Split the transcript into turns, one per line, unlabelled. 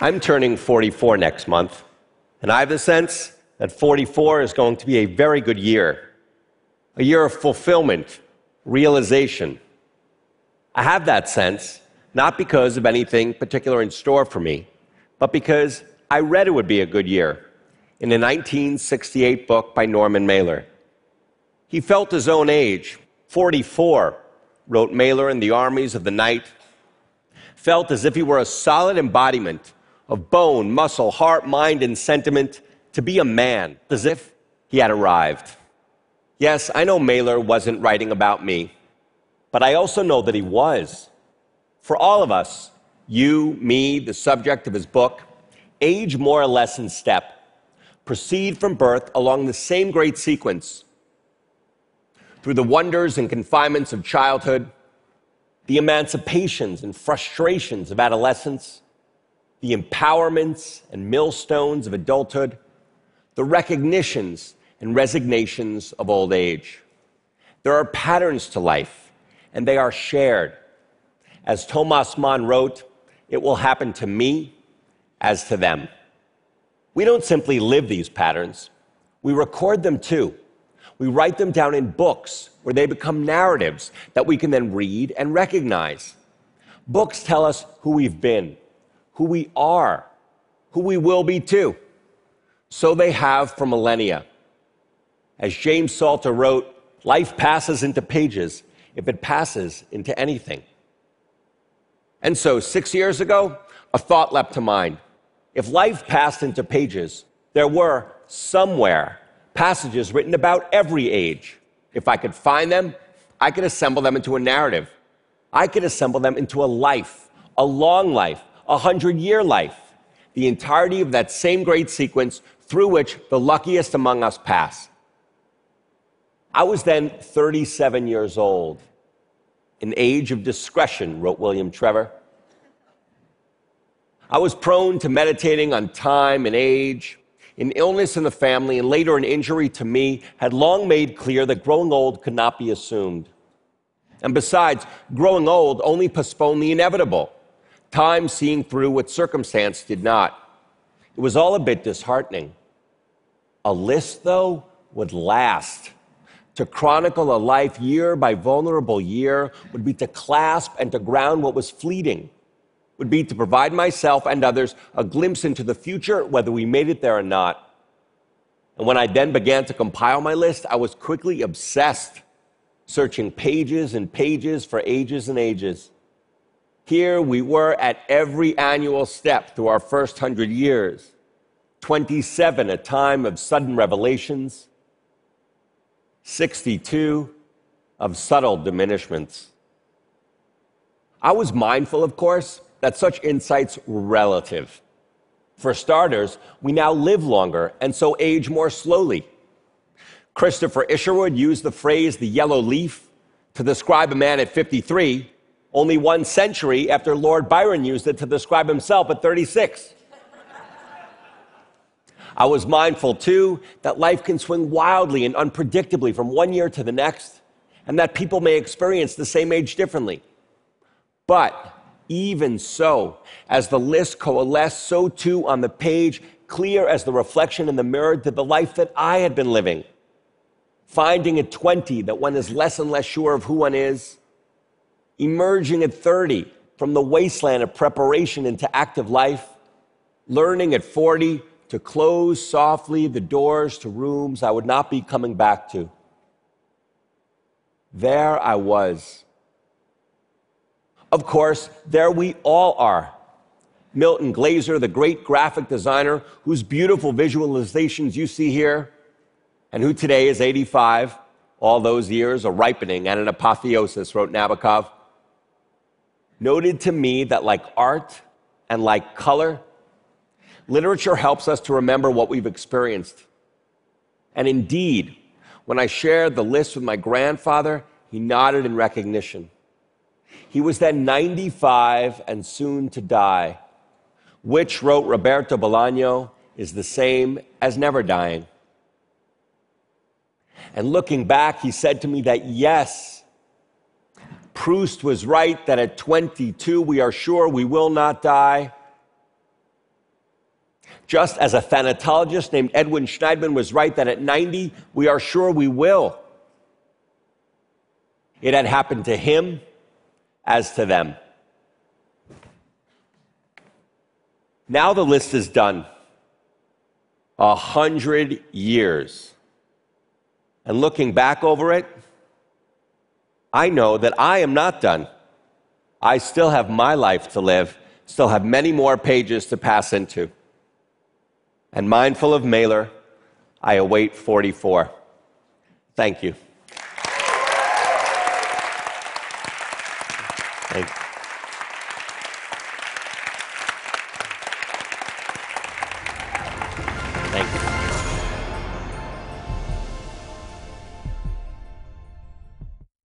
I'm turning 44 next month, and I have the sense that 44 is going to be a very good year, a year of fulfillment, realization. I have that sense not because of anything particular in store for me, but because I read it would be a good year in a 1968 book by Norman Mailer. He felt his own age, 44, wrote Mailer in The Armies of the Night, felt as if he were a solid embodiment of bone, muscle, heart, mind, and sentiment to be a man, as if he had arrived. Yes, I know Mailer wasn't writing about me, but I also know that he was. For all of us, you, me, the subject of his book, age more or less in step, proceed from birth along the same great sequence. Through the wonders and confinements of childhood, the emancipations and frustrations of adolescence, the empowerments and millstones of adulthood, the recognitions and resignations of old age. There are patterns to life, and they are shared. As Thomas Mann wrote, it will happen to me as to them. We don't simply live these patterns, we record them too. We write them down in books where they become narratives that we can then read and recognize. Books tell us who we've been, who we are, who we will be too. So they have for millennia. As James Salter wrote, life passes into pages if it passes into anything. And so, six years ago, a thought leapt to mind. If life passed into pages, there were somewhere passages written about every age. If I could find them, I could assemble them into a narrative. I could assemble them into a life, a long life, a hundred year life, the entirety of that same great sequence through which the luckiest among us pass. I was then 37 years old. An age of discretion, wrote William Trevor. I was prone to meditating on time and age. An illness in the family and later an injury to me had long made clear that growing old could not be assumed. And besides, growing old only postponed the inevitable time seeing through what circumstance did not. It was all a bit disheartening. A list, though, would last. To chronicle a life year by vulnerable year would be to clasp and to ground what was fleeting, would be to provide myself and others a glimpse into the future, whether we made it there or not. And when I then began to compile my list, I was quickly obsessed, searching pages and pages for ages and ages. Here we were at every annual step through our first hundred years. 27, a time of sudden revelations. 62 of subtle diminishments. I was mindful, of course, that such insights were relative. For starters, we now live longer and so age more slowly. Christopher Isherwood used the phrase the yellow leaf to describe a man at 53 only one century after Lord Byron used it to describe himself at 36. I was mindful, too, that life can swing wildly and unpredictably from one year to the next, and that people may experience the same age differently. But even so, as the list coalesced, so too on the page, clear as the reflection in the mirror, did the life that I had been living. Finding at 20 that one is less and less sure of who one is, emerging at 30 from the wasteland of preparation into active life, learning at 40 to close softly the doors to rooms I would not be coming back to. There I was. Of course, there we all are. Milton Glaser, the great graphic designer whose beautiful visualizations you see here, and who today is 85, all those years a ripening and an apotheosis, wrote Nabokov noted to me that, like art and like color, literature helps us to remember what we've experienced. And indeed, when I shared the list with my grandfather, he nodded in recognition. He was then 95 and soon to die, which, wrote Roberto Bolaño, is the same as never dying. And looking back, he said to me that yes, Proust was right that at 22 we are sure we will not die. Just as a thanatologist named Edwin Shneidman was right that at 90, we are sure we will. It had happened to him as to them. Now the list is done. A hundred years. And looking back over it, I know that I am not done. I still have my life to live, still have many more pages to pass into. And mindful of Mailer, I await 44. Thank you.